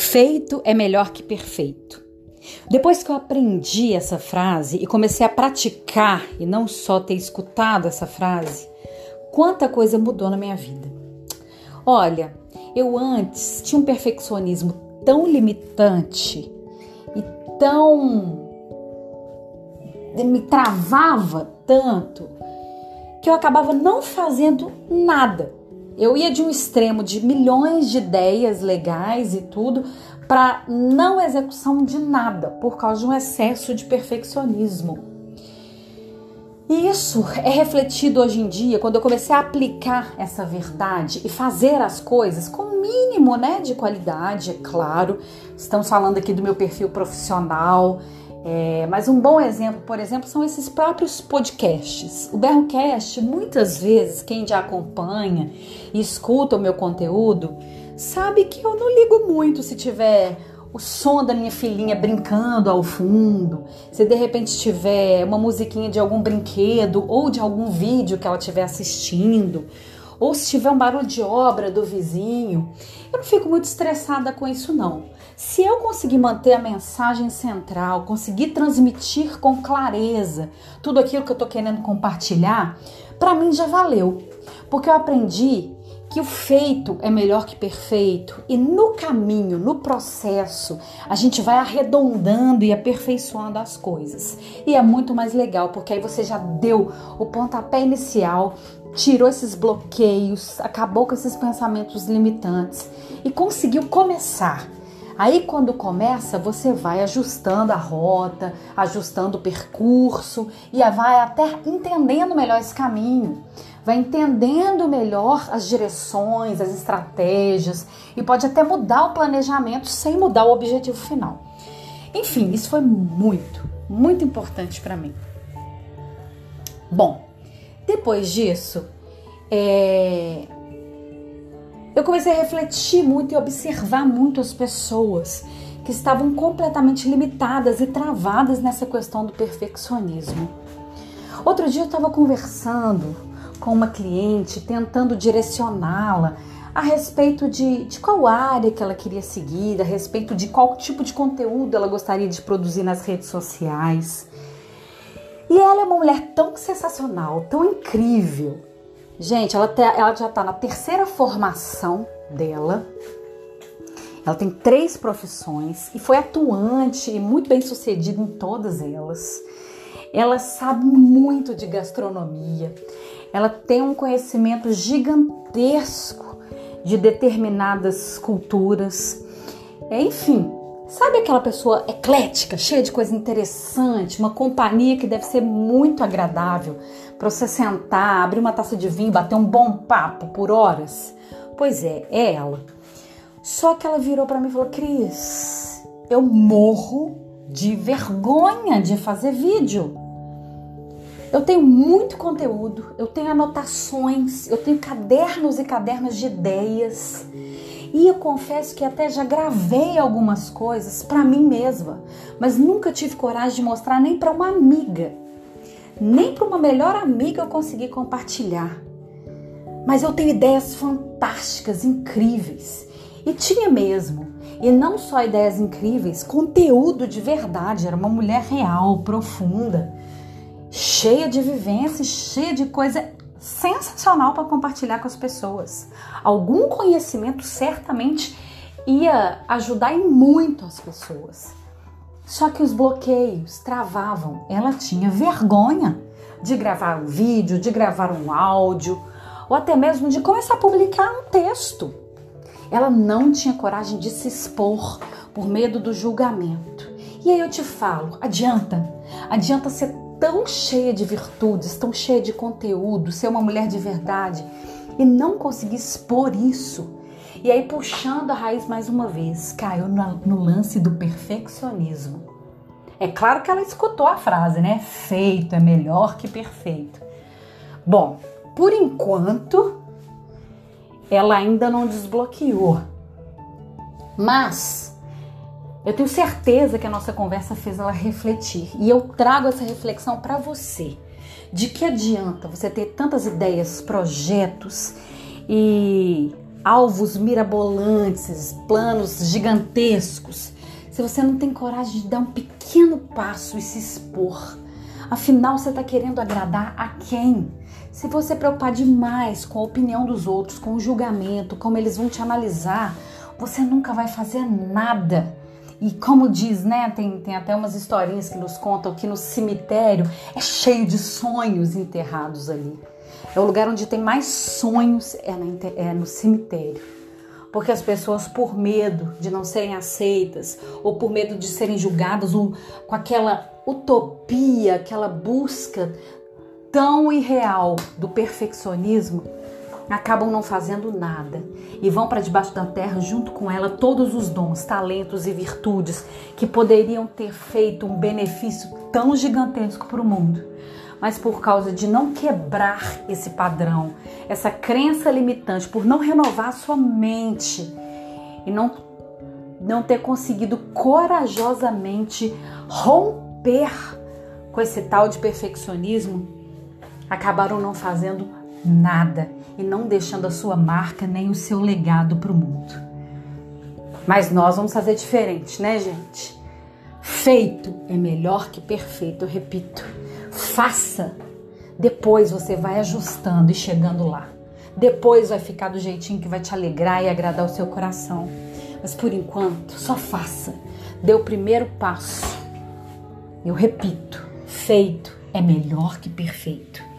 Feito é melhor que perfeito. Depois que eu aprendi essa frase e comecei a praticar e não só ter escutado essa frase, quanta coisa mudou na minha vida. Olha, eu antes tinha um perfeccionismo tão limitante e tão. me travava tanto que eu acabava não fazendo nada. Eu ia de um extremo de milhões de ideias legais e tudo para não execução de nada por causa de um excesso de perfeccionismo. E isso é refletido hoje em dia quando eu comecei a aplicar essa verdade e fazer as coisas com o mínimo né, de qualidade, é claro. Estamos falando aqui do meu perfil profissional, é, mas um bom exemplo, por exemplo, são esses próprios podcasts. O Berrocast, muitas vezes, quem já acompanha e escuta o meu conteúdo, sabe que eu não ligo muito se tiver o som da minha filhinha brincando ao fundo, se de repente tiver uma musiquinha de algum brinquedo ou de algum vídeo que ela estiver assistindo, ou se tiver um barulho de obra do vizinho, eu não fico muito estressada com isso não. Se eu conseguir manter a mensagem central, conseguir transmitir com clareza tudo aquilo que eu estou querendo compartilhar, para mim já valeu, porque eu aprendi que o feito é melhor que perfeito e no caminho, no processo, a gente vai arredondando e aperfeiçoando as coisas. E é muito mais legal porque aí você já deu o pontapé inicial, tirou esses bloqueios, acabou com esses pensamentos limitantes e conseguiu começar. Aí quando começa, você vai ajustando a rota, ajustando o percurso e vai até entendendo melhor esse caminho vai entendendo melhor as direções, as estratégias e pode até mudar o planejamento sem mudar o objetivo final. Enfim, isso foi muito, muito importante para mim. Bom, depois disso, é... eu comecei a refletir muito e observar muito as pessoas que estavam completamente limitadas e travadas nessa questão do perfeccionismo. Outro dia eu estava conversando com uma cliente, tentando direcioná-la a respeito de, de qual área que ela queria seguir, a respeito de qual tipo de conteúdo ela gostaria de produzir nas redes sociais. E ela é uma mulher tão sensacional, tão incrível. Gente, ela, te, ela já está na terceira formação dela. Ela tem três profissões e foi atuante e muito bem sucedida em todas elas. Ela sabe muito de gastronomia ela tem um conhecimento gigantesco de determinadas culturas. Enfim, sabe aquela pessoa eclética, cheia de coisa interessante, uma companhia que deve ser muito agradável para você sentar, abrir uma taça de vinho, bater um bom papo por horas? Pois é, é ela. Só que ela virou para mim e falou: Cris, eu morro de vergonha de fazer vídeo. Eu tenho muito conteúdo, eu tenho anotações, eu tenho cadernos e cadernos de ideias. E eu confesso que até já gravei algumas coisas para mim mesma, mas nunca tive coragem de mostrar nem para uma amiga. Nem para uma melhor amiga eu consegui compartilhar. Mas eu tenho ideias fantásticas, incríveis. E tinha mesmo. E não só ideias incríveis, conteúdo de verdade. Era uma mulher real, profunda cheia de vivência, cheia de coisa sensacional para compartilhar com as pessoas. Algum conhecimento certamente ia ajudar em muito as pessoas. Só que os bloqueios travavam. Ela tinha vergonha de gravar um vídeo, de gravar um áudio, ou até mesmo de começar a publicar um texto. Ela não tinha coragem de se expor por medo do julgamento. E aí eu te falo, adianta, adianta ser tão cheia de virtudes, tão cheia de conteúdo, ser uma mulher de verdade e não conseguir expor isso. E aí, puxando a raiz mais uma vez, caiu no, lance do perfeccionismo. É claro que ela escutou a frase, né? Feito é melhor que perfeito. Bom, por enquanto, ela ainda não desbloqueou. Mas eu tenho certeza que a nossa conversa fez ela refletir e eu trago essa reflexão para você. De que adianta você ter tantas ideias, projetos e alvos mirabolantes, planos gigantescos, se você não tem coragem de dar um pequeno passo e se expor, afinal você está querendo agradar a quem? Se você preocupar demais com a opinião dos outros, com o julgamento, como eles vão te analisar, você nunca vai fazer nada. E como diz, né? Tem, tem até umas historinhas que nos contam que no cemitério é cheio de sonhos enterrados ali. É o lugar onde tem mais sonhos, é, na, é no cemitério. Porque as pessoas, por medo de não serem aceitas, ou por medo de serem julgadas, ou com aquela utopia, aquela busca tão irreal do perfeccionismo, acabam não fazendo nada e vão para debaixo da terra junto com ela todos os dons, talentos e virtudes que poderiam ter feito um benefício tão gigantesco para o mundo. Mas por causa de não quebrar esse padrão, essa crença limitante, por não renovar sua mente e não, não ter conseguido corajosamente romper com esse tal de perfeccionismo, acabaram não fazendo nada e não deixando a sua marca nem o seu legado para o mundo. Mas nós vamos fazer diferente, né, gente? Feito é melhor que perfeito, eu repito. Faça. Depois você vai ajustando e chegando lá. Depois vai ficar do jeitinho que vai te alegrar e agradar o seu coração. Mas por enquanto, só faça. Dê o primeiro passo. Eu repito, feito é melhor que perfeito.